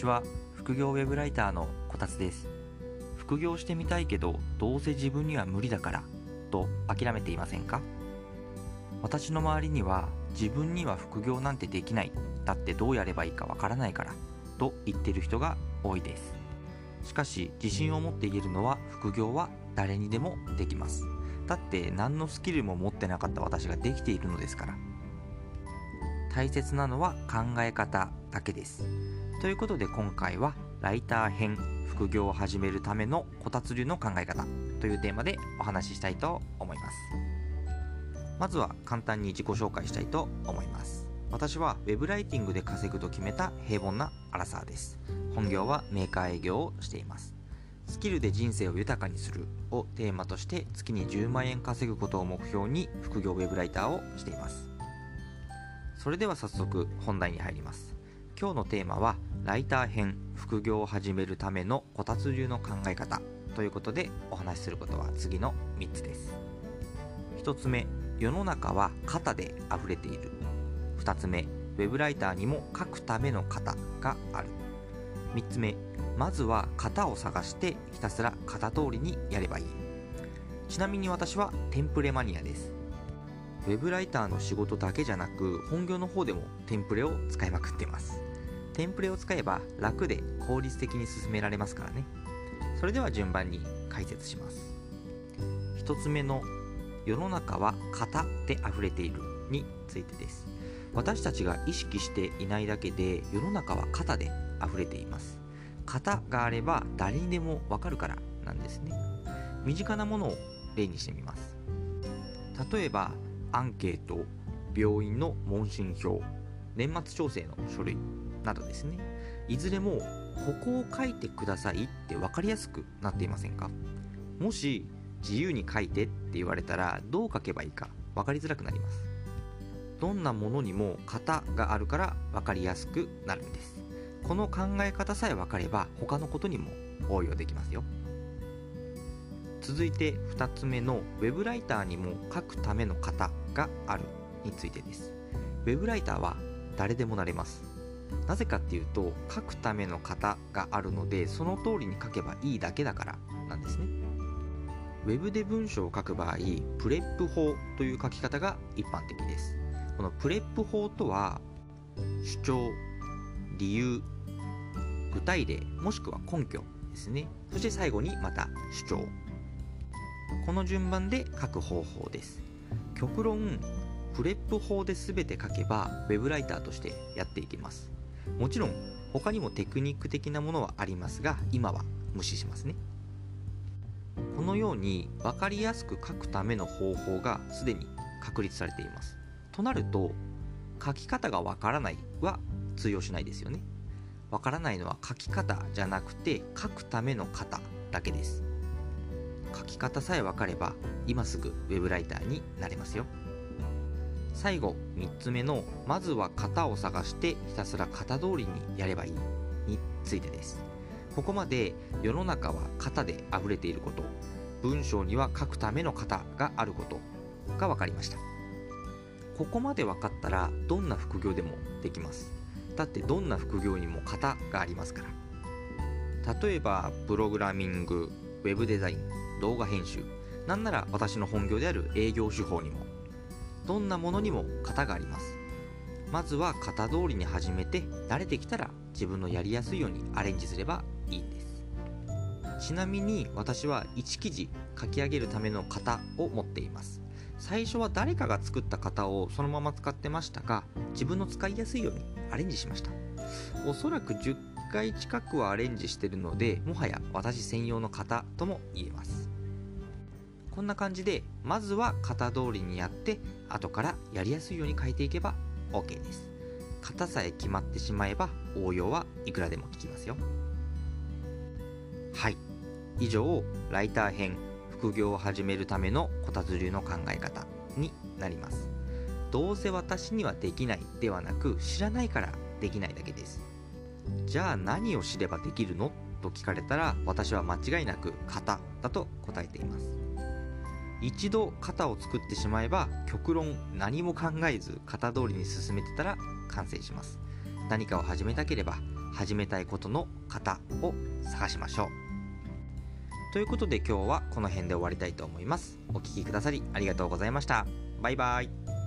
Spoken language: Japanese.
ちは。副業ウェブライターのこたつです。副業してみたいけどどうせ自分には無理だからと諦めていませんか？私の周りには自分には副業なんてできない。だってどうやればいいかわからないからと言ってる人が多いです。しかし自信を持って言えるのは副業は誰にでもできます。だって何のスキルも持ってなかった私ができているのですから。大切なのは考え方だけです。ということで今回はライター編副業を始めるためのこたつ流の考え方というテーマでお話ししたいと思います。まずは簡単に自己紹介したいと思います。私は web ライティングで稼ぐと決めた平凡なアラサーです。本業はメーカー営業をしています。スキルで人生を豊かにするをテーマとして月に10万円稼ぐことを目標に副業ウェブライターをしています。それでは早速本題に入ります。今日のテーマはライター編副業を始めるためのこたつ流の考え方ということでお話しすることは次の3つです。1つ目世の中は型で溢れている。2つ目ウェブライターにも書くための型がある。3つ目まずは型を探してひたすら型通りにやればいい。ちなみに私はテンプレマニアです。ウェブライターの仕事だけじゃなく本業の方でもテンプレを使いまくってます。テンプレを使えば楽で効率的に進められますからね。それでは順番に解説します。1つ目の世の中は型で溢れているについてです。私たちが意識していないだけで世の中は型で溢れています。型があれば誰にでもわかるからなんですね。身近なものを例にしてみます。例えばアンケート病院の問診票年末調整の書類。などですね。いずれもここを書いてくださいって分かりやすくなっていませんか？もし自由に書いてって言われたらどう書けばいいか分かりづらくなります。どんなものにも型があるから分かりやすくなるんです。この考え方さえ分かれば他のことにも応用できますよ。続いて2つ目の web ライターにも書くための型があるについてです。ウェブライターは誰でもなれます。なぜかっていうと書くための型があるのでその通りに書けばいいだけだからなんですね。ウェブで文章を書く場合 PREP 法という書き方が一般的です。この PREP 法とは主張理由具体例もしくは根拠ですね。そして最後にまた主張。この順番で書く方法です。極論プレップ法で全て書けば web ライターとしてやっていけます。もちろん他にもテクニック的なものはありますが今は無視しますね。このように分かりやすく書くための方法がすでに確立されています。となると書き方がわからないは通用しないですよね。わからないのは書き方じゃなくて書くための型だけです。書き方さえ分かれば今すぐ web ライターになれますよ。最後3つ目のまずは型を探してひたすら型通りにやればいいについてです。ここまで世の中は型で溢れていること。文章には書くための型があること。が分かりました。ここまで分かったらどんな副業でもできます。だってどんな副業にも型がありますから。例えばプログラミングウェブデザイン動画編集。なんなら私の本業である営業手法にもどんなものにも型があります。まずは型通りに始めて慣れてきたら自分のやりやすいようにアレンジすればいいんです。ちなみに私は1記事書き上げるための型を持っています。最初は誰かが作った型をそのまま使ってましたが自分の使いやすいようにアレンジしました。おそらく10回近くはアレンジしてるのでもはや私専用の型とも言えます。こんな感じでまずは型通りにやって後からやりやすいように書いていけば OK です。型さえ決まってしまえば応用はいくらでも効きますよ。はい。以上ライター編副業を始めるためのこたつ流の考え方になります。どうせ私にはできないではなく知らないからできないだけです。じゃあ何を知ればできるの？と聞かれたら私は間違いなく型だと答えています。一度型を作ってしまえば極論何も考えず型通りに進めてたら完成します。何かを始めたければ始めたいことの型を探しましょう。ということで今日はこの辺で終わりたいと思います。お聴きくださりありがとうございました。バイバイ。